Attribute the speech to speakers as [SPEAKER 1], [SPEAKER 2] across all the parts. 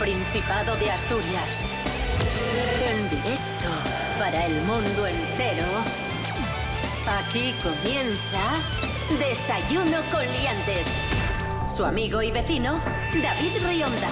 [SPEAKER 1] Principado de Asturias. En directo para el mundo entero. Aquí comienza Desayuno con Liantes. Su amigo y vecino, David Rionda.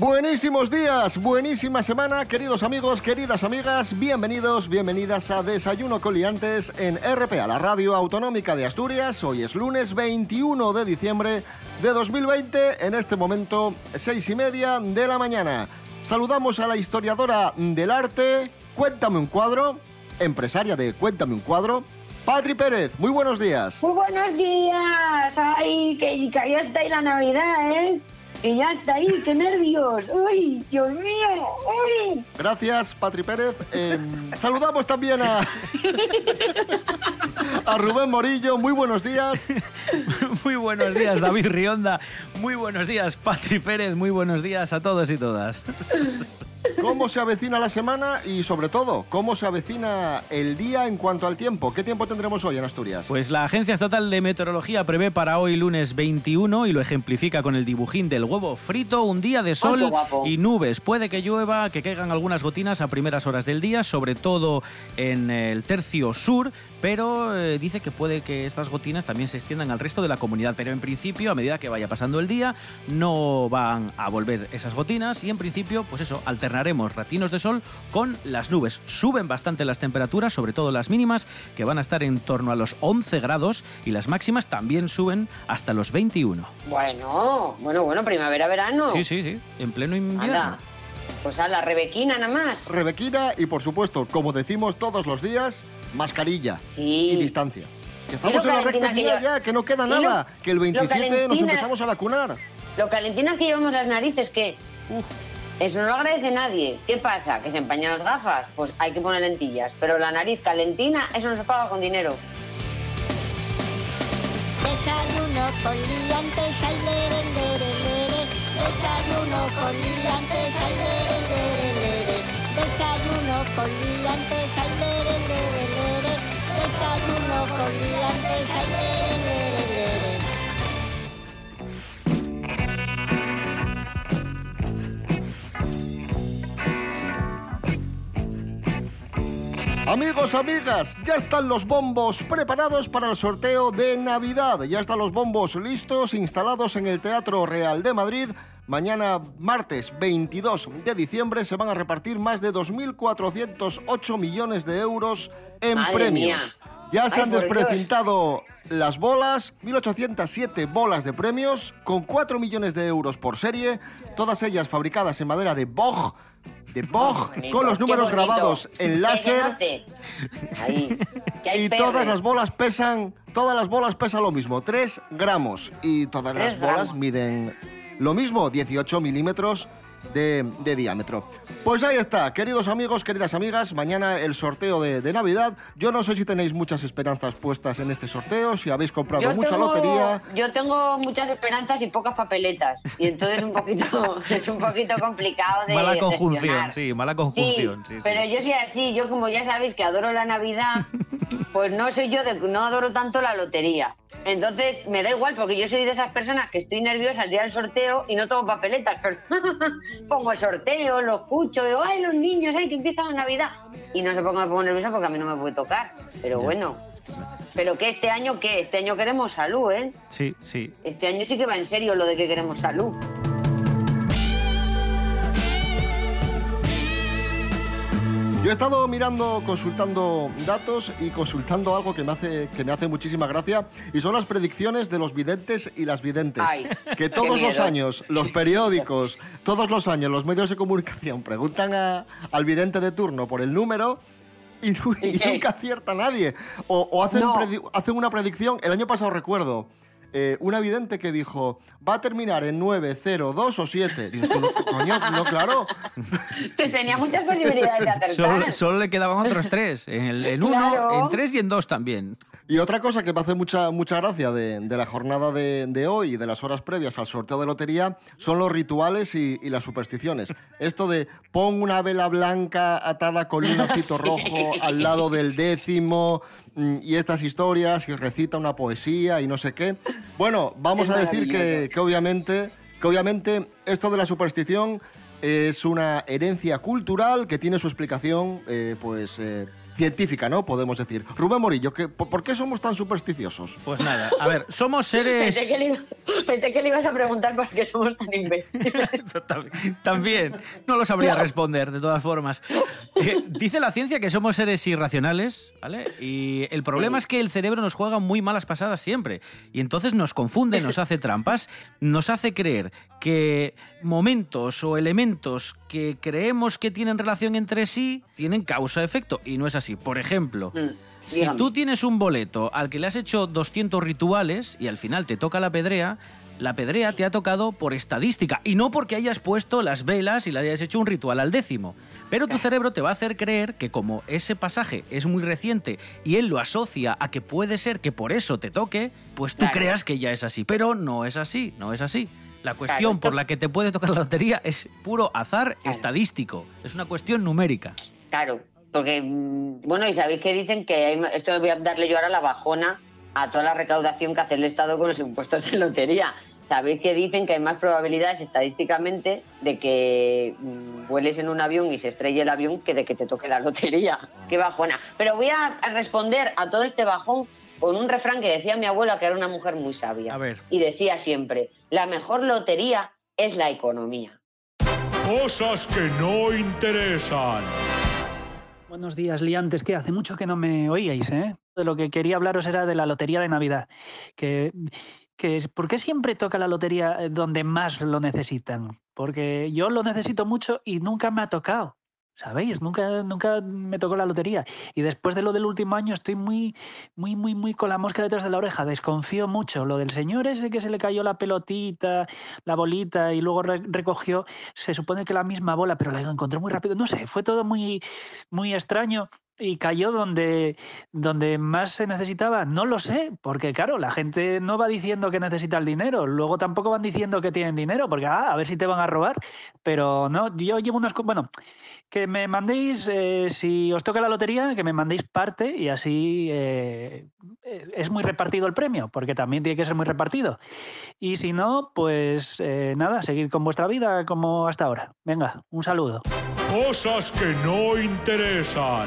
[SPEAKER 2] Buenísimos días, buenísima semana, queridos amigos, queridas amigas, bienvenidos, bienvenidas a Desayuno Coliantes en RPA, la radio autonómica de Asturias. Hoy es lunes 21 de diciembre de 2020, en este momento seis y media de la mañana. Saludamos a la historiadora del arte, Cuéntame un cuadro, empresaria de Cuéntame un cuadro, Patri Pérez. Muy buenos días.
[SPEAKER 3] Muy buenos días. Ay, que, que ya está ahí la Navidad, ¿eh? Que ya está ahí, qué nervios. Uy, Dios mío. Uy.
[SPEAKER 2] Gracias, Patri Pérez. Eh, saludamos también a, a Rubén Morillo. Muy buenos días.
[SPEAKER 4] Muy buenos días, David Rionda. Muy buenos días, Patri Pérez. Muy buenos días a todos y todas.
[SPEAKER 2] ¿Cómo se avecina la semana y, sobre todo, cómo se avecina el día en cuanto al tiempo? ¿Qué tiempo tendremos hoy en Asturias?
[SPEAKER 4] Pues la Agencia Estatal de Meteorología prevé para hoy lunes 21 y lo ejemplifica con el dibujín del huevo frito, un día de sol y nubes. Puede que llueva, que caigan algunas gotinas a primeras horas del día, sobre todo en el tercio sur, pero eh, dice que puede que estas gotinas también se extiendan al resto de la comunidad. Pero en principio, a medida que vaya pasando el día, no van a volver esas gotinas y en principio, pues eso, alternaremos ratinos de sol con las nubes. Suben bastante las temperaturas, sobre todo las mínimas, que van a estar en torno a los 11 grados y las máximas también suben hasta los 21.
[SPEAKER 3] Bueno, bueno, bueno, primavera, verano.
[SPEAKER 4] Sí, sí, sí, en pleno invierno.
[SPEAKER 3] Anda. Pues a la Rebequina nada más.
[SPEAKER 2] Rebequina y, por supuesto, como decimos todos los días, mascarilla
[SPEAKER 3] Sí.
[SPEAKER 2] y distancia. Que estamos en la recta final ya, que no queda
[SPEAKER 3] lo-
[SPEAKER 2] nada, que el
[SPEAKER 3] lo
[SPEAKER 2] 27 nos empezamos a vacunar.
[SPEAKER 3] Lo calentinas que llevamos las narices, que eso no lo agradece nadie. ¿Qué pasa? ¿Que se empañan las gafas? Pues hay que poner lentillas. Pero la nariz calentina, eso no se paga con dinero.
[SPEAKER 5] Desayuno con liantes, ay, lere, lere, lere. Desayuno con liantes, ay, lere, lere, lere. Desayuno con liantes, ay, lere. Desayuno con liantes, ay, lere.
[SPEAKER 2] Amigos, amigas, ya están los bombos preparados para el sorteo de Navidad. Ya están los bombos listos, instalados en el Teatro Real de Madrid. Mañana, martes 22 de diciembre, se van a repartir más de 2.408 millones de euros en
[SPEAKER 3] Madre
[SPEAKER 2] premios.
[SPEAKER 3] mía.
[SPEAKER 2] Ya se
[SPEAKER 3] Ay,
[SPEAKER 2] han desprecintado las bolas, 1.807 bolas de premios, con 4 millones de euros por serie, todas ellas fabricadas en madera de Bog, de Bog,
[SPEAKER 3] Bonito,
[SPEAKER 2] con los números grabados en láser.
[SPEAKER 3] note. Ahí. Que hay
[SPEAKER 2] Y todas las bolas pesan, todas las bolas pesan lo mismo, 3 gramos. Y todas las bolas
[SPEAKER 3] gramos.
[SPEAKER 2] miden lo mismo, 18 milímetros de, de diámetro. Pues ahí está, queridos amigos, queridas amigas, mañana el sorteo de, de Navidad. Yo no sé si tenéis muchas esperanzas puestas en este sorteo, si habéis comprado
[SPEAKER 3] Yo
[SPEAKER 2] mucha
[SPEAKER 3] tengo-
[SPEAKER 2] lotería.
[SPEAKER 3] Yo tengo muchas esperanzas y pocas papeletas. Y entonces un poquito, es un poquito complicado de
[SPEAKER 4] Mala conjunción,
[SPEAKER 3] gestionar.
[SPEAKER 4] sí, mala conjunción. Sí, sí.
[SPEAKER 3] pero yo soy así, yo como ya sabéis que adoro la Navidad, pues no soy yo, de, no adoro tanto la lotería. Entonces me da igual porque yo soy de esas personas que estoy nerviosa el día del sorteo y no tomo papeletas, pero pongo el sorteo, lo escucho, digo, ay, los niños, ay, que empieza la Navidad. Y no sé por qué me pongo nerviosa porque a mí no me puede tocar. Pero
[SPEAKER 4] Ya.
[SPEAKER 3] bueno, pero que este año, ¿qué? Este año queremos salud, ¿eh?
[SPEAKER 4] Sí, sí.
[SPEAKER 3] Este año sí que va en serio lo de que queremos salud.
[SPEAKER 2] Yo he estado mirando, consultando datos y consultando algo que me hace, que me hace muchísima gracia y son las predicciones de los videntes y las videntes.
[SPEAKER 3] Ay,
[SPEAKER 2] que todos los años, los periódicos, todos los años, los medios de comunicación preguntan a- al vidente de turno por el número y, nunca acierta nadie. O, o hacen,
[SPEAKER 3] No.
[SPEAKER 2] hacen una predicción, el año pasado recuerdo. Eh, una vidente que dijo, va a terminar en 9, 0, 2 o 7. Dices, tú, no, coño, no, claro.
[SPEAKER 3] Que tenía muchas posibilidades de acertar.
[SPEAKER 4] Solo, solo le quedaban otros tres. En, el- en uno,
[SPEAKER 3] Claro.
[SPEAKER 4] en tres y en dos también.
[SPEAKER 2] Y otra cosa que me hace mucha, mucha gracia de, de la jornada de, de hoy y de las horas previas al sorteo de lotería son los rituales y, y las supersticiones. Esto de pon una vela blanca atada con un lacito rojo al lado del décimo y estas historias y recita una poesía y no sé qué. Bueno, vamos
[SPEAKER 3] Es
[SPEAKER 2] a decir que, que obviamente que obviamente esto de la superstición es una herencia cultural que tiene su explicación, eh, pues... eh, científica, ¿no? Podemos decir. Rubén Morillo, ¿qué- por, por qué somos tan supersticiosos?
[SPEAKER 4] Pues nada, a ver, somos
[SPEAKER 3] Pensé
[SPEAKER 4] seres...
[SPEAKER 3] que, le, iba- pensé que le ibas a preguntar por qué somos tan imbéciles.
[SPEAKER 4] Tam- También, no lo sabría responder, de todas formas. Eh, dice la ciencia que somos seres irracionales, ¿vale? Y el problema es que el cerebro nos juega muy malas pasadas siempre. Y entonces nos confunde, nos hace trampas, nos hace creer que momentos o elementos que creemos que tienen relación entre sí tienen causa-efecto. Y no es así. Por ejemplo,
[SPEAKER 3] Mm,
[SPEAKER 4] si tú tienes un boleto al que le has hecho 200 rituales y al final te toca la pedrea, la pedrea te ha tocado por estadística y no porque hayas puesto las velas y le hayas hecho un ritual al décimo. Pero tu cerebro te va a hacer creer que como ese pasaje es muy reciente y él lo asocia a que puede ser que por eso te toque, pues tú
[SPEAKER 3] Claro.
[SPEAKER 4] creas que ya es así. Pero no es así, no es así. La cuestión por la que te puede tocar la lotería es puro azar estadístico. Es una cuestión numérica.
[SPEAKER 3] Claro, porque, mm, bueno, y sabéis que dicen que, hay- esto voy a darle yo ahora la bajona a toda la recaudación que hace el Estado con los impuestos de lotería. Sabéis que dicen que hay más probabilidades estadísticamente de que mm, vueles en un avión y se estrelle el avión que de que te toque la lotería. Qué bajona. Pero voy a a responder a todo este bajón con un refrán que decía mi abuela, que era una mujer muy sabia.
[SPEAKER 4] A ver.
[SPEAKER 3] Y decía siempre, la mejor lotería es la economía.
[SPEAKER 6] Cosas que no interesan.
[SPEAKER 7] Buenos días, liantes. ¿Qué? Hace mucho que no me oíais, ¿eh? De lo que quería hablaros era de la lotería de Navidad. Que, que ¿Por qué siempre toca la lotería eh, donde más lo necesitan? Porque yo lo necesito mucho y nunca me ha tocado. ¿Sabéis? Nunca, nunca me tocó la lotería. Y después de lo del último año estoy muy, muy, muy, muy con la mosca detrás de la oreja. Desconfío mucho. Lo del señor ese que se le cayó la pelotita, la bolita y luego re- recogió, se supone que la misma bola, pero la encontró muy rápido. No sé, fue todo muy, muy extraño y cayó donde, donde más se necesitaba. No lo sé, porque claro, la gente no va diciendo que necesita el dinero, luego tampoco van diciendo que tienen dinero, porque ah, a ver si te van a robar, pero no, yo llevo unas... co- Bueno, que me mandéis, eh, si os toca la lotería, que me mandéis parte y así eh, eh, es muy repartido el premio, porque también tiene que ser muy repartido. Y si no, pues nada, seguid con vuestra vida como hasta ahora. Venga, un saludo.
[SPEAKER 6] Cosas que no interesan.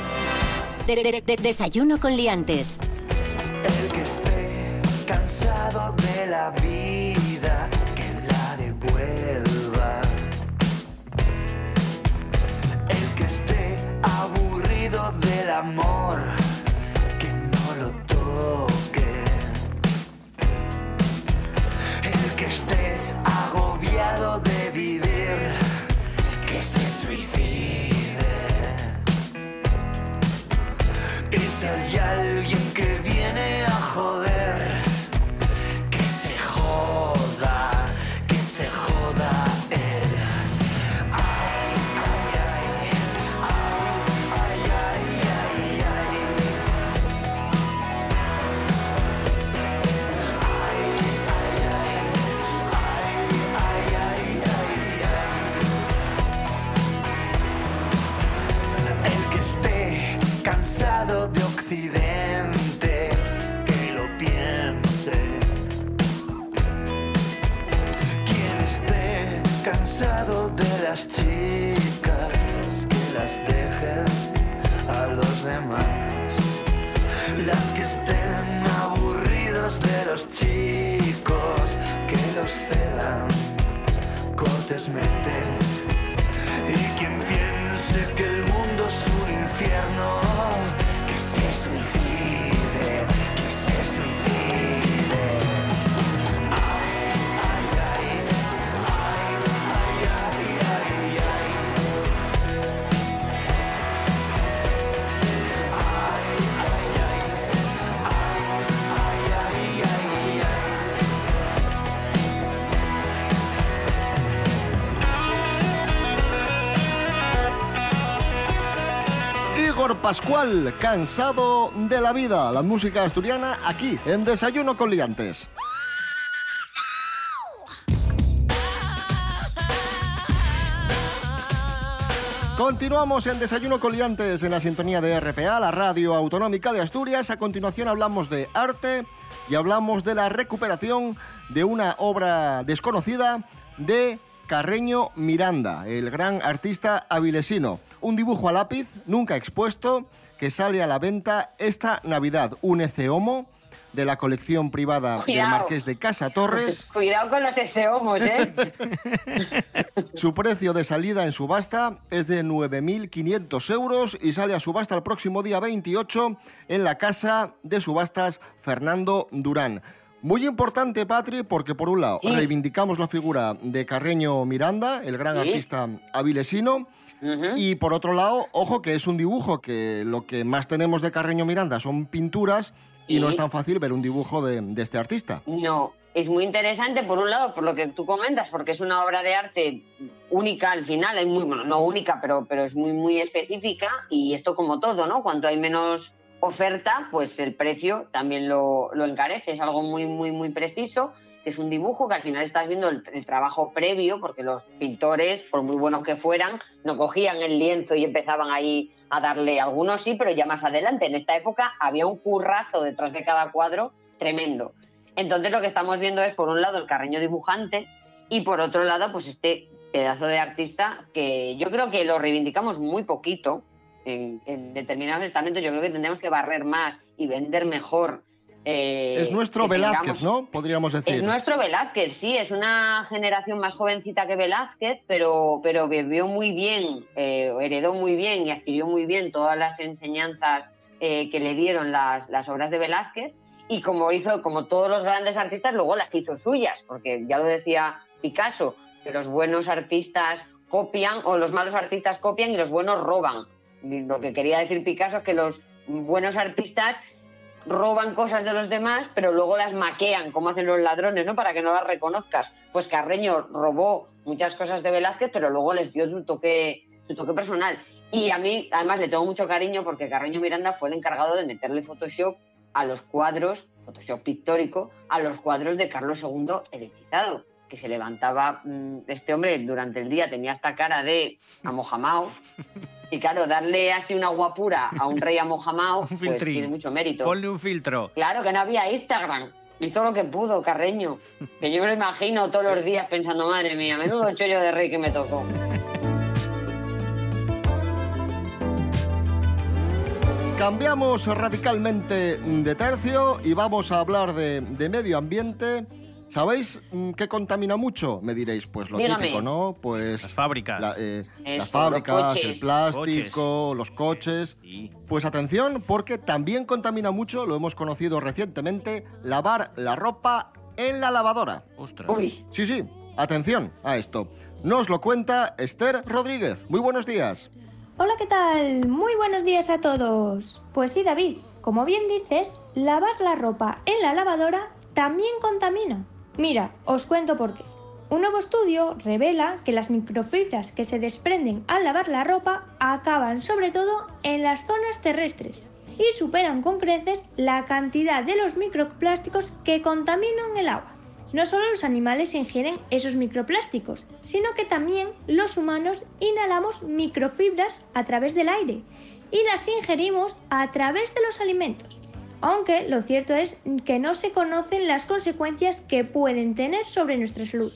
[SPEAKER 1] De- de- de- desayuno con liantes.
[SPEAKER 8] El que esté cansado de la vida, que la devuelva. El que esté aburrido del amor,
[SPEAKER 2] Pascual, cansado de la vida. La música asturiana aquí, en Desayuno con Liantes. Continuamos en Desayuno con Liantes en la sintonía de RPA, la radio autonómica de Asturias. A continuación hablamos de arte y hablamos de la recuperación de una obra desconocida de Carreño Miranda, el gran artista avilesino. Un dibujo a lápiz, nunca expuesto, que sale a la venta esta Navidad. Un eceomo de la colección privada del. Marqués de Casa Torres.
[SPEAKER 3] Cuidado con los eceomos, ¿eh?
[SPEAKER 2] Su precio de salida en subasta es de 9.500 euros y sale a subasta el próximo día 28 en la casa de subastas Fernando Durán. Muy importante, Patri, porque por un lado
[SPEAKER 3] Sí.
[SPEAKER 2] reivindicamos la figura de Carreño Miranda, el gran
[SPEAKER 3] Sí.
[SPEAKER 2] artista avilesino,
[SPEAKER 3] Ujú.
[SPEAKER 2] y por otro lado, ojo que es un dibujo que lo que más tenemos de Carreño Miranda son pinturas y
[SPEAKER 3] Sí.
[SPEAKER 2] no es tan fácil ver un dibujo de, de este artista.
[SPEAKER 3] No, es muy interesante por un lado, por lo que tú comentas, porque es una obra de arte única al final, es muy, bueno, no única, pero, pero es muy, muy específica y esto como todo, ¿no? Cuanto hay menos oferta, pues el precio también lo, lo encarece, es algo muy, muy, muy preciso, que es un dibujo que al final estás viendo el, trabajo previo, porque los pintores, por muy buenos que fueran, no cogían el lienzo y empezaban ahí a darle, algunos sí, pero ya más adelante, en esta época había un currazo detrás de cada cuadro tremendo. Entonces lo que estamos viendo es, por un lado, el carreño dibujante y por otro lado, pues este pedazo de artista que yo creo que lo reivindicamos muy poquito en determinados estamentos. Yo creo que tendremos que barrer más y vender mejor. Eh,
[SPEAKER 2] es nuestro
[SPEAKER 3] que
[SPEAKER 2] Velázquez, ¿no? Podríamos decir.
[SPEAKER 3] es nuestro Velázquez, sí, es una generación más jovencita que Velázquez, pero, pero vivió muy bien, eh, heredó muy bien y adquirió muy bien todas las enseñanzas eh, que le dieron las, las obras de Velázquez. Y como hizo, como todos los grandes artistas, luego las hizo suyas, porque ya lo decía Picasso, que los buenos artistas copian o los malos artistas copian y los buenos roban. Lo que quería decir Picasso es que los buenos artistas roban cosas de los demás, pero luego las maquean, como hacen los ladrones, ¿no? Para que no las reconozcas. Pues Carreño robó muchas cosas de Velázquez, pero luego les dio su toque, su toque personal. Y a mí, además, le tengo mucho cariño porque Carreño Miranda fue el encargado de meterle Photoshop a los cuadros, Photoshop pictórico, a los cuadros de Carlos II el Excitado, que se levantaba, mm, este hombre durante el día tenía esta cara de amojamao, y claro, darle así una guapura a un rey amojamao,
[SPEAKER 4] Un
[SPEAKER 3] pues tiene mucho mérito.
[SPEAKER 4] Ponle un filtro.
[SPEAKER 3] Claro que no había Instagram. Hizo lo que pudo, Carreño. Que yo me lo imagino todos los días pensando, madre mía, menudo chollo de rey que me tocó.
[SPEAKER 2] Cambiamos radicalmente de tercio y vamos a hablar de, de medio ambiente. ¿Sabéis mm, qué contamina mucho? Me diréis, pues lo
[SPEAKER 3] Dígame.
[SPEAKER 2] típico, ¿no? Pues
[SPEAKER 4] Las fábricas.
[SPEAKER 2] la- eh,
[SPEAKER 3] Eso,
[SPEAKER 2] las fábricas, el plástico, los coches.
[SPEAKER 4] Sí.
[SPEAKER 2] Pues atención, porque también contamina mucho, lo hemos conocido recientemente, lavar la ropa en la lavadora.
[SPEAKER 4] Ostras.
[SPEAKER 3] Uy,
[SPEAKER 2] Sí, sí, atención a esto. Nos lo cuenta Esther Rodríguez. Muy buenos días.
[SPEAKER 9] Hola, ¿qué tal? Muy buenos días a todos. Pues sí, David, como bien dices, lavar la ropa en la lavadora también contamina. Mira, os cuento por qué. Un nuevo estudio revela que las microfibras que se desprenden al lavar la ropa acaban sobre todo en las zonas terrestres y superan con creces la cantidad de los microplásticos que contaminan el agua. No solo los animales ingieren esos microplásticos, sino que también los humanos inhalamos microfibras a través del aire y las ingerimos a través de los alimentos. Aunque lo cierto es que no se conocen las consecuencias que pueden tener sobre nuestra salud.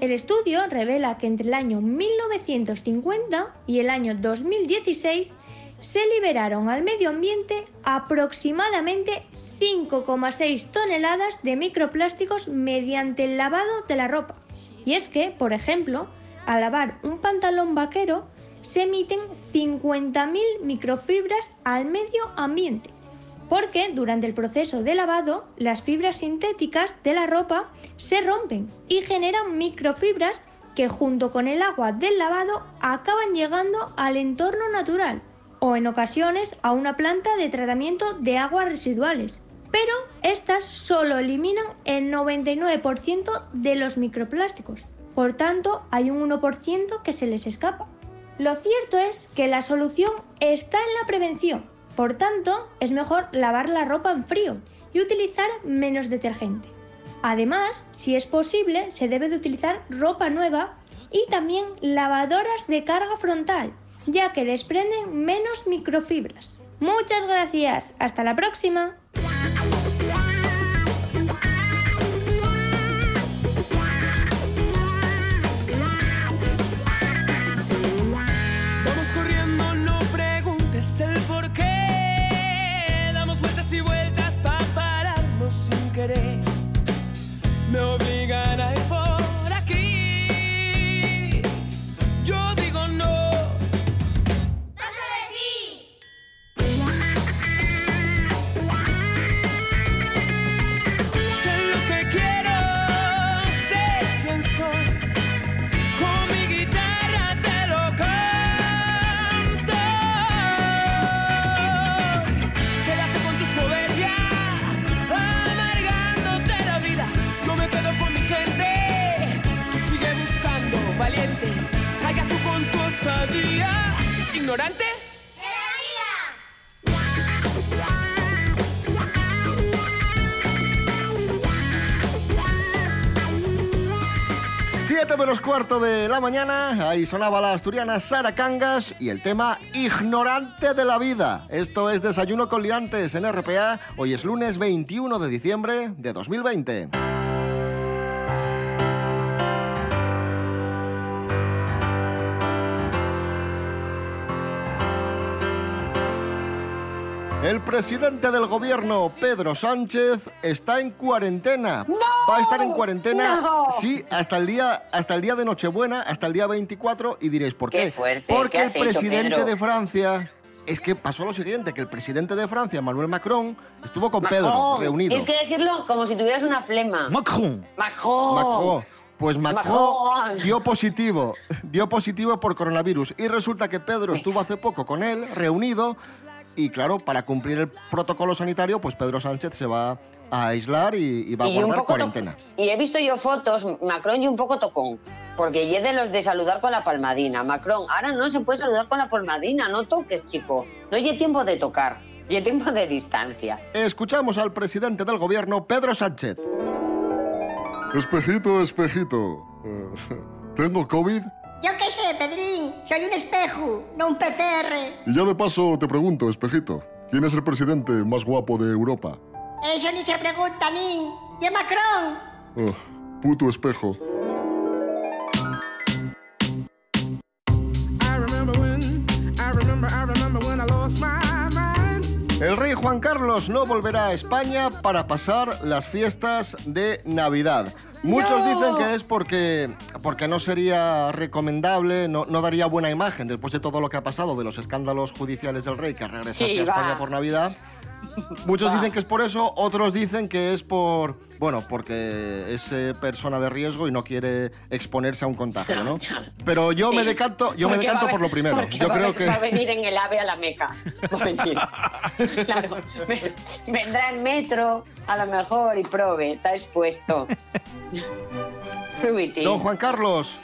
[SPEAKER 9] El estudio revela que entre el año 1950 y el año 2016 se liberaron al medio ambiente aproximadamente 5,6 toneladas de microplásticos mediante el lavado de la ropa. Y es que, por ejemplo, al lavar un pantalón vaquero se emiten 50.000 microfibras al medio ambiente. Porque durante el proceso de lavado, las fibras sintéticas de la ropa se rompen y generan microfibras que junto con el agua del lavado acaban llegando al entorno natural o en ocasiones a una planta de tratamiento de aguas residuales. Pero estas solo eliminan el 99% de los microplásticos. Por tanto, hay un 1% que se les escapa. Lo cierto es que la solución está en la prevención. Por tanto, es mejor lavar la ropa en frío y utilizar menos detergente. Además, si es posible, se debe de utilizar ropa nueva y también lavadoras de carga frontal, ya que desprenden menos microfibras. Muchas gracias, hasta la próxima.
[SPEAKER 8] muere valiente. Calla tú con tu osadía, ignorante.
[SPEAKER 2] Siete menos cuarto de la mañana, ahí sonaba la asturiana Sara Cangas y el tema Ignorante de la vida. Esto es Desayuno con Liantes en RPA, hoy es lunes 21 de diciembre de 2020. El presidente del gobierno, Pedro Sánchez, está en cuarentena. Va a estar en cuarentena,
[SPEAKER 3] ¡No!
[SPEAKER 2] sí, hasta el día hasta el día de Nochebuena, hasta el día 24 y diréis, ¿por qué?
[SPEAKER 3] Qué fuerte,
[SPEAKER 2] Porque
[SPEAKER 3] ¿qué
[SPEAKER 2] el
[SPEAKER 3] hecho,
[SPEAKER 2] presidente de Francia es que pasó lo siguiente, que el presidente de Francia, Emmanuel Macron, estuvo con Pedro reunido.
[SPEAKER 3] Tienes que decirlo como si tuvieras una flema.
[SPEAKER 4] Macron.
[SPEAKER 3] Macron.
[SPEAKER 2] Macron. Pues Macron,
[SPEAKER 3] Macron.
[SPEAKER 2] dio positivo, dio positivo por coronavirus. Y resulta que Pedro estuvo hace poco con él, reunido, y claro, para cumplir el protocolo sanitario, pues Pedro Sánchez se va a aislar y, y va a
[SPEAKER 3] Y
[SPEAKER 2] guardar cuarentena.
[SPEAKER 3] Y he visto yo fotos, Macron y un poco tocón, porque y es de los de saludar con la palmadina. Macron, ahora no se puede saludar con la palmadina, no toques, chico. No hay tiempo de tocar, y tiempo de distancia.
[SPEAKER 2] Escuchamos al presidente del gobierno, Pedro Sánchez.
[SPEAKER 10] Espejito, espejito. eh, ¿Tengo COVID?
[SPEAKER 5] Yo qué sé, Pedrín, soy un espejo, no un PCR.
[SPEAKER 10] Y ya de paso te pregunto, espejito, ¿quién es el presidente más guapo de Europa?
[SPEAKER 5] Eso ni se pregunta, nin. ¿Y Macron?
[SPEAKER 10] Ugh, puto espejo.
[SPEAKER 2] El rey Juan Carlos no volverá a España para pasar las fiestas de Navidad. Muchos
[SPEAKER 3] ¡No!
[SPEAKER 2] dicen que es porque, porque no sería recomendable, no, no daría buena imagen después de todo lo que ha pasado, de los escándalos judiciales del rey que regresase
[SPEAKER 3] Sí,
[SPEAKER 2] a España
[SPEAKER 3] va.
[SPEAKER 2] por Navidad. Muchos dicen que es por eso, otros dicen que es por, bueno, porque es eh, persona de riesgo y no quiere exponerse a un contagio, ¿no? Pero yo me decanto, yo me decanto por lo primero. Yo
[SPEAKER 3] va a
[SPEAKER 2] creo que
[SPEAKER 3] Va a venir en el ave a la Meca. Va a venir. Claro, ve- vendrá en metro, a lo mejor, y prove, está expuesto.
[SPEAKER 2] Don Juan Carlos,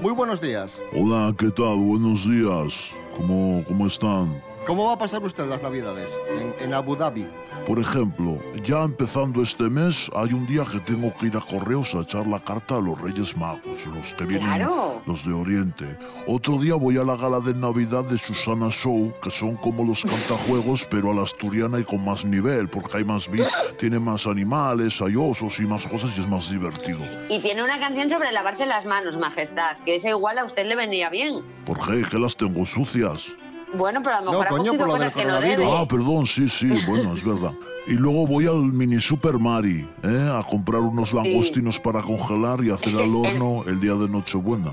[SPEAKER 2] muy buenos días.
[SPEAKER 11] Hola, ¿qué tal? Buenos días. ¿Cómo, cómo están?
[SPEAKER 2] ¿Cómo va a pasar usted las Navidades en, en Abu Dhabi?
[SPEAKER 11] Por ejemplo, ya empezando este mes, hay un día que tengo que ir a correos a echar la carta a los Reyes Magos, los que vienen,
[SPEAKER 3] Claro.
[SPEAKER 11] los de Oriente. Otro día voy a la gala de Navidad de Susana Show, que son como los cantajuegos, pero a la asturiana y con más nivel, porque hay más vi, tiene más animales, hay osos y más cosas y es más divertido.
[SPEAKER 3] Y tiene una canción sobre lavarse las manos, majestad, que esa igual a usted le venía bien.
[SPEAKER 11] ¿Por qué? ¿Que las tengo sucias?
[SPEAKER 3] Bueno, pero a lo
[SPEAKER 2] No,
[SPEAKER 3] mejor
[SPEAKER 2] coño,
[SPEAKER 3] ha cogido
[SPEAKER 2] por lo del
[SPEAKER 3] que no
[SPEAKER 2] coronavirus.
[SPEAKER 11] Ah, perdón, sí, sí, bueno, es verdad. Y luego voy al mini Super Mari, ¿eh? a comprar unos langostinos para congelar y hacer al horno el día de Nochebuena.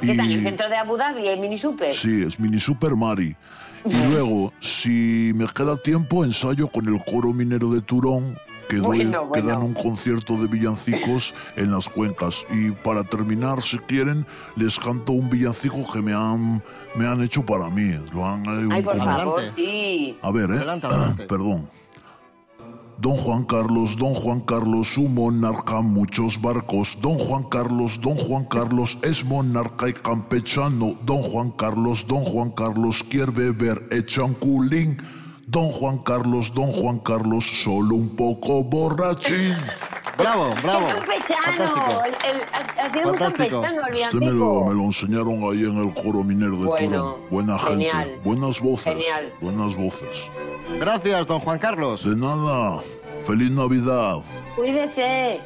[SPEAKER 3] ¿Qué tal? En el
[SPEAKER 11] Y
[SPEAKER 3] centro de Abu Dhabi hay mini super.
[SPEAKER 11] sí, es mini Super Mari. Y luego, si me queda tiempo, ensayo con el coro minero de Turón, que,
[SPEAKER 3] Bueno,
[SPEAKER 11] que
[SPEAKER 3] bueno.
[SPEAKER 11] dan un concierto de villancicos en las cuencas. Y para terminar, si quieren, les canto un villancico que me han, me han hecho para mí. Lo han, eh,
[SPEAKER 3] Ay, por
[SPEAKER 11] como-
[SPEAKER 3] favor, sí.
[SPEAKER 11] a ver, ¿eh?
[SPEAKER 2] Adelante, adelante.
[SPEAKER 11] Perdón. Don Juan Carlos, Don Juan Carlos, un monarca, muchos barcos. Don Juan Carlos, Don Juan Carlos es monarca y campechano. Don Juan Carlos, Don Juan Carlos quiere beber, echa un culín. Don Juan Carlos, Don Juan Carlos, solo un poco borrachín.
[SPEAKER 2] Bravo, bravo. Fantástico.
[SPEAKER 3] El, el,
[SPEAKER 2] Fantástico.
[SPEAKER 11] Este me lo, me lo enseñaron ahí en el coro minero de
[SPEAKER 3] Bueno,
[SPEAKER 11] Turón. Buena gente,
[SPEAKER 3] genial.
[SPEAKER 11] buenas voces,
[SPEAKER 3] Genial.
[SPEAKER 11] buenas voces.
[SPEAKER 2] Gracias, don Juan Carlos.
[SPEAKER 11] De nada, feliz Navidad.
[SPEAKER 3] Cuídese.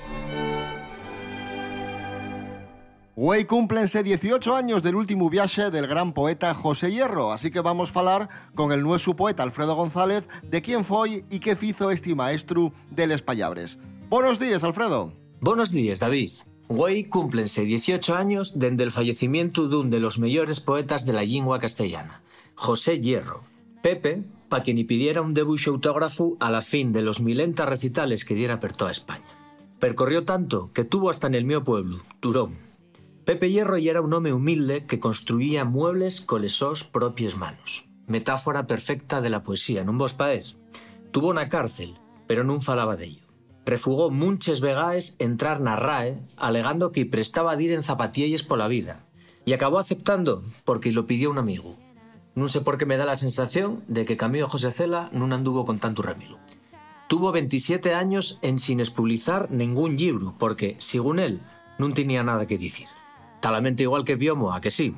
[SPEAKER 2] Hoy cúmplense 18 años del último viaje del gran poeta José Hierro, así que vamos a falar con el nuevo poeta Alfredo González de quién foi y qué fizo este maestro de les pallabres. Buenos días, Alfredo.
[SPEAKER 12] Buenos días, David. Hoy cúmplense 18 años dende el fallecimiento dun de los mellores poetas de la lingua castellana, José Hierro. Pepe, pa que ni pidiera un debuxo autógrafo a la fin de los milenta recitales que diera per toda España. Percorrió tanto que tuvo hasta en el mío pueblo, Turón. Pepe Hierro ya era un home humilde que construía muebles con les sos propias manos. Metáfora perfecta de la poesía, non vos paez? Tuvo na cárcel, pero non falaba dello. Refugó munches vegaes entrar na RAE alegando que prestaba dir en zapatielles pola vida. Y acabó aceptando porque lo pidió un amigo. Non sé por qué me da la sensación de que Camilo José Cela non anduvo con tanto remilo. Tuvo 27 años en sin expulizar ningún libro, porque, según él, non tenía nada que dicir. Talamente igual que Biomo, a que sí.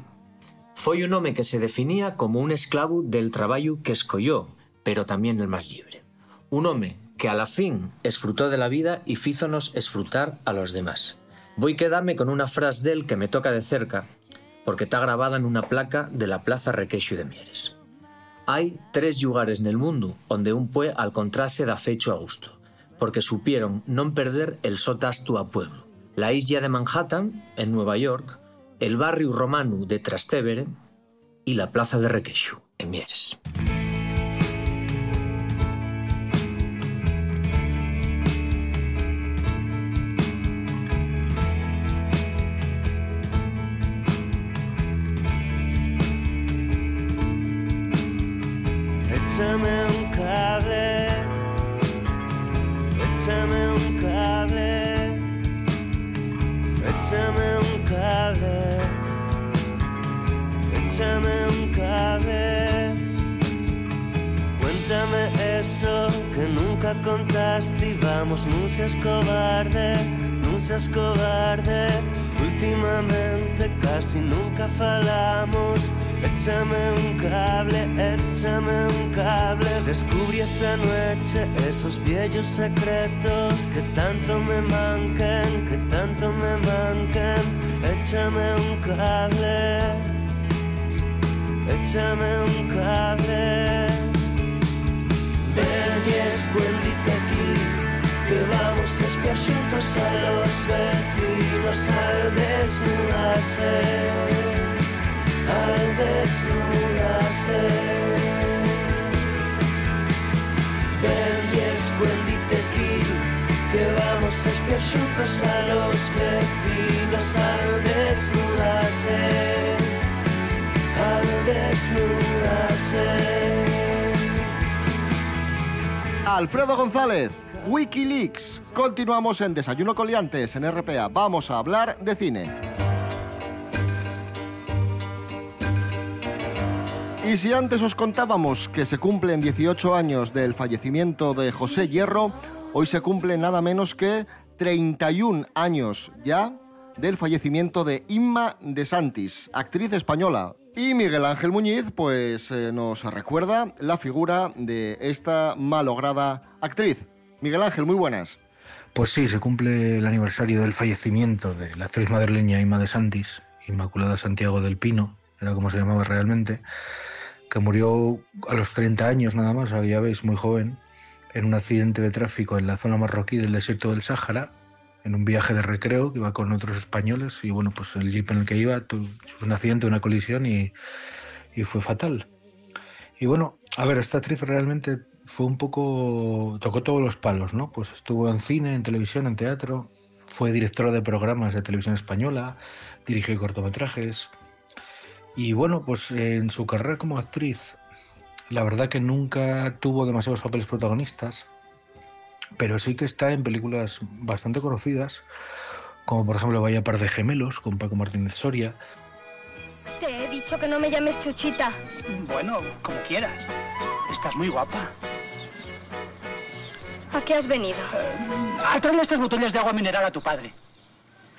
[SPEAKER 12] Foi un home que se definía como un esclavo del traballo que escolló, pero también el más libre. Un home que a la fin esfrutó de la vida y fízonos esfrutar a los demás. Voy quedarme con una frase de él que me toca de cerca, porque está grabada en una placa de la Plaza Requeixo de Mieres. Hay tres lugares en el mundo donde un puede alcontrarse da fecho a gusto, porque supieron non perder el sotastu a pueblo. La isla de Manhattan, en Nueva York, el barrio romano de Trastevere y la Plaza de Requeixo, en Mieres.
[SPEAKER 8] Descubrí esta noche esos viejos secretos que tanto me manquen, que tanto me manquen. Échame un cable, échame un cable. Ven y escuéndite aquí, que vamos a espiar juntos a los vecinos al desnudarse, al desnudarse. Ven y escuéndite aquí, que vamos a espiar juntos a los vecinos al desnudarse, al desnudarse.
[SPEAKER 2] Alfredo González, Wikileaks. Continuamos en Desayuno Coliantes en RPA. Vamos a hablar de cine. Y si antes os contábamos que se cumplen 18 años del fallecimiento de José Hierro, hoy se cumplen nada menos que 31 años ya del fallecimiento de Inma de Santis, actriz española. Y Miguel Ángel Muñiz, pues eh, nos recuerda la figura de esta malograda actriz. Miguel Ángel, muy buenas.
[SPEAKER 13] Pues sí, se cumple el aniversario del fallecimiento de la actriz madrileña Inma de Santis, Inmaculada Santiago del Pino, era como se llamaba realmente, que murió a los 30 años nada más, ya veis, muy joven, en un accidente de tráfico en la zona marroquí del desierto del Sáhara, en un viaje de recreo que iba con otros españoles y bueno, pues el jeep en el que iba tuvo un accidente, una colisión y, y fue fatal. Y bueno, a ver, esta actriz realmente fue un poco, tocó todos los palos, ¿no? Pues estuvo en cine, en televisión, en teatro, fue directora de programas de televisión española, dirigió cortometrajes. Y bueno, pues en su carrera como actriz, la verdad que nunca tuvo demasiados papeles protagonistas, pero sí que está en películas bastante conocidas, como por ejemplo Vaya Par de Gemelos, con Paco Martínez Soria.
[SPEAKER 14] Te he dicho que no me llames Chuchita.
[SPEAKER 15] Bueno, como quieras. Estás muy guapa.
[SPEAKER 14] ¿A qué has venido?
[SPEAKER 15] A traerle estas botellas de agua mineral a tu padre.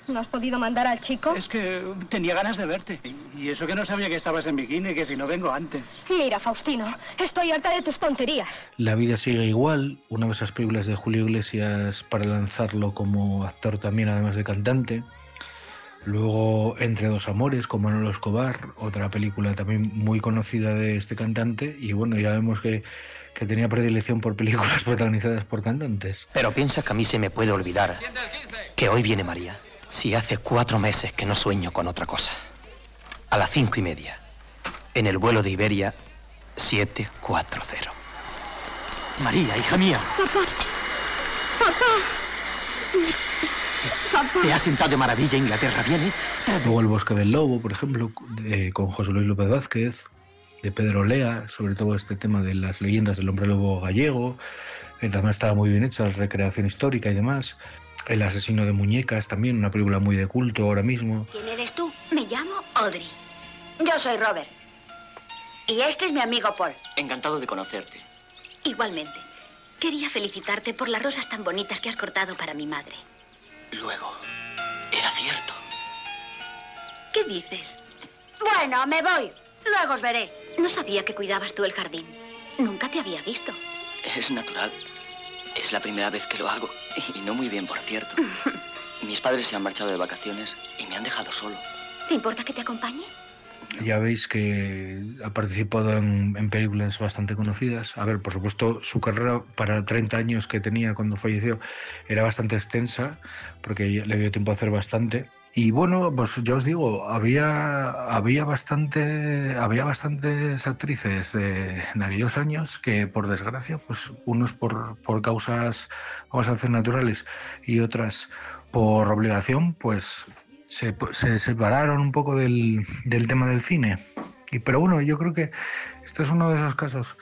[SPEAKER 14] ¿No has podido mandar al chico?
[SPEAKER 15] Es que tenía ganas de verte. Y eso que no sabía que estabas en bikini, que si no vengo antes.
[SPEAKER 14] Mira, Faustino, estoy harta de tus tonterías.
[SPEAKER 13] La vida sigue igual, una de esas películas de Julio Iglesias para lanzarlo como actor también, además de cantante. Luego Entre dos amores con Manolo Escobar, otra película también muy conocida de este cantante. Y bueno, ya vemos que, que tenía predilección por películas protagonizadas por cantantes.
[SPEAKER 16] Pero piensa que a mí se me puede olvidar Que hoy viene María. Si hace cuatro meses que no sueño con otra cosa. A las cinco y media. En el vuelo de Iberia 740. María, hija mía.
[SPEAKER 5] Papá. Papá.
[SPEAKER 16] Te has sentado de maravilla Inglaterra, ¿viene?
[SPEAKER 13] Luego El Bosque del Lobo, por ejemplo, de- con José Luis López Vázquez, de Pedro Lea, sobre todo este tema de las leyendas del hombre lobo gallego, que también estaba muy bien hecha, la recreación histórica y demás. El asesino de muñecas también, una película muy de culto ahora mismo.
[SPEAKER 17] ¿Quién eres tú? Me llamo Audrey. Yo soy Robert. Y este es mi amigo Paul.
[SPEAKER 16] Encantado de conocerte.
[SPEAKER 17] Igualmente. Quería felicitarte por las rosas tan bonitas que has cortado para mi madre.
[SPEAKER 16] Luego, era cierto.
[SPEAKER 17] ¿Qué dices? Bueno, me voy. Luego os veré. No sabía que cuidabas tú el jardín. Nunca te había visto.
[SPEAKER 16] Es natural. Es la primera vez que lo hago. Y no muy bien, por cierto. Mis padres se han marchado de vacaciones y me han dejado solo.
[SPEAKER 17] ¿Te importa que te acompañe?
[SPEAKER 13] Ya veis que ha participado en, en películas bastante conocidas. A ver, por supuesto, su carrera para 30 años que tenía cuando falleció era bastante extensa, porque ya le dio tiempo a hacer bastante. Y bueno, pues yo os digo, había, había, bastante, había bastantes actrices de, aquellos años que, por desgracia, pues unos por, por causas, vamos a decir, naturales y otras por obligación, pues se, se separaron un poco del, del tema del cine. Y, pero bueno, yo creo que este es uno de esos casos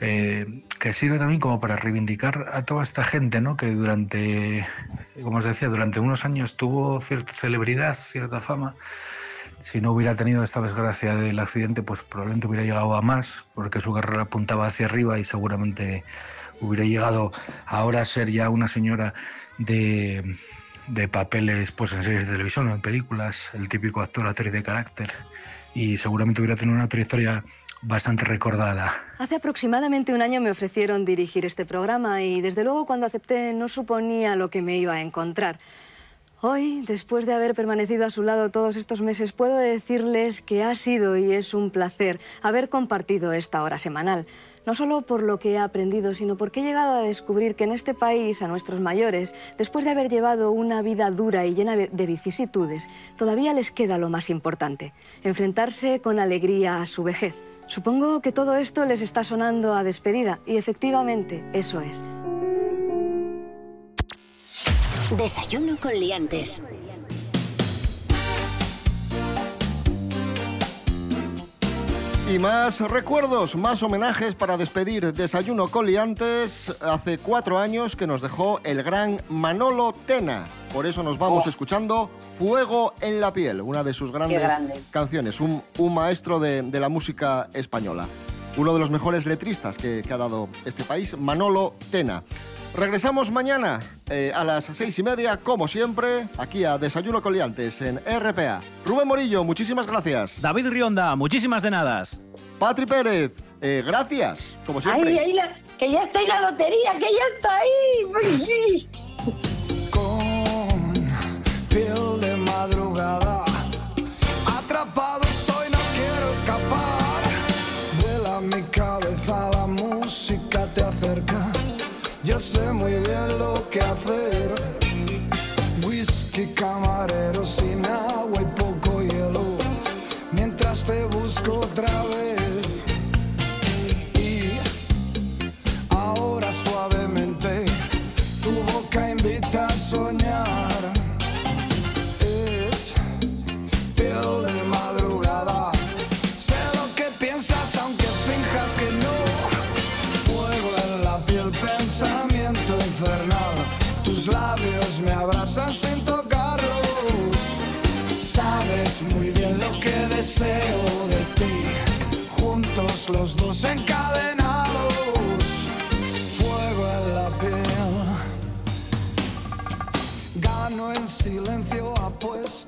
[SPEAKER 13] eh, que sirve también como para reivindicar a toda esta gente, ¿no? Que durante, como os decía, durante unos años tuvo cierta celebridad, cierta fama. Si no hubiera tenido esta desgracia del accidente, pues probablemente hubiera llegado a más, porque su carrera apuntaba hacia arriba y seguramente hubiera llegado ahora a ser ya una señora de, papeles pues en series de televisión o en películas, el típico actor actriz de carácter, y seguramente hubiera tenido una trayectoria bastante recordada.
[SPEAKER 18] Hace aproximadamente un año me ofrecieron dirigir este programa y desde luego cuando acepté no suponía lo que me iba a encontrar. Hoy, después de haber permanecido a su lado todos estos meses, puedo decirles que ha sido y es un placer haber compartido esta hora semanal. No solo por lo que he aprendido, sino porque he llegado a descubrir que en este país, a nuestros mayores, después de haber llevado una vida dura y llena de vicisitudes, todavía les queda lo más importante, enfrentarse con alegría a su vejez. Supongo que todo esto les está sonando a despedida y efectivamente eso es.
[SPEAKER 1] Desayuno con liantes.
[SPEAKER 2] Y más recuerdos, más homenajes para despedir Desayuno Coliantes. Hace cuatro años que nos dejó el gran Manolo Tena. Por eso nos vamos
[SPEAKER 3] Oh.
[SPEAKER 2] escuchando Fuego en la piel, una de sus grandes
[SPEAKER 3] grande.
[SPEAKER 2] canciones, un, un maestro de, de la música española. Uno de los mejores letristas que, que ha dado este país, Manolo Tena. Regresamos mañana eh, a las seis y media, como siempre, aquí a Desayuno Coliantes en RPA. Rubén Morillo, muchísimas gracias.
[SPEAKER 4] David Rionda, muchísimas de nada.
[SPEAKER 2] Patri Pérez, eh, gracias, como siempre.
[SPEAKER 3] Ay, ahí la- que ya está en la lotería, que ya está ahí.
[SPEAKER 19] Piel de madrugada. Atrapado estoy, no quiero escapar. Vuela mi cabeza, la música te acerca. Yo sé muy bien lo que hacer. Whisky camarero sin agua Juntos los dos encadenados. Fuego en la piel. Gano en silencio a la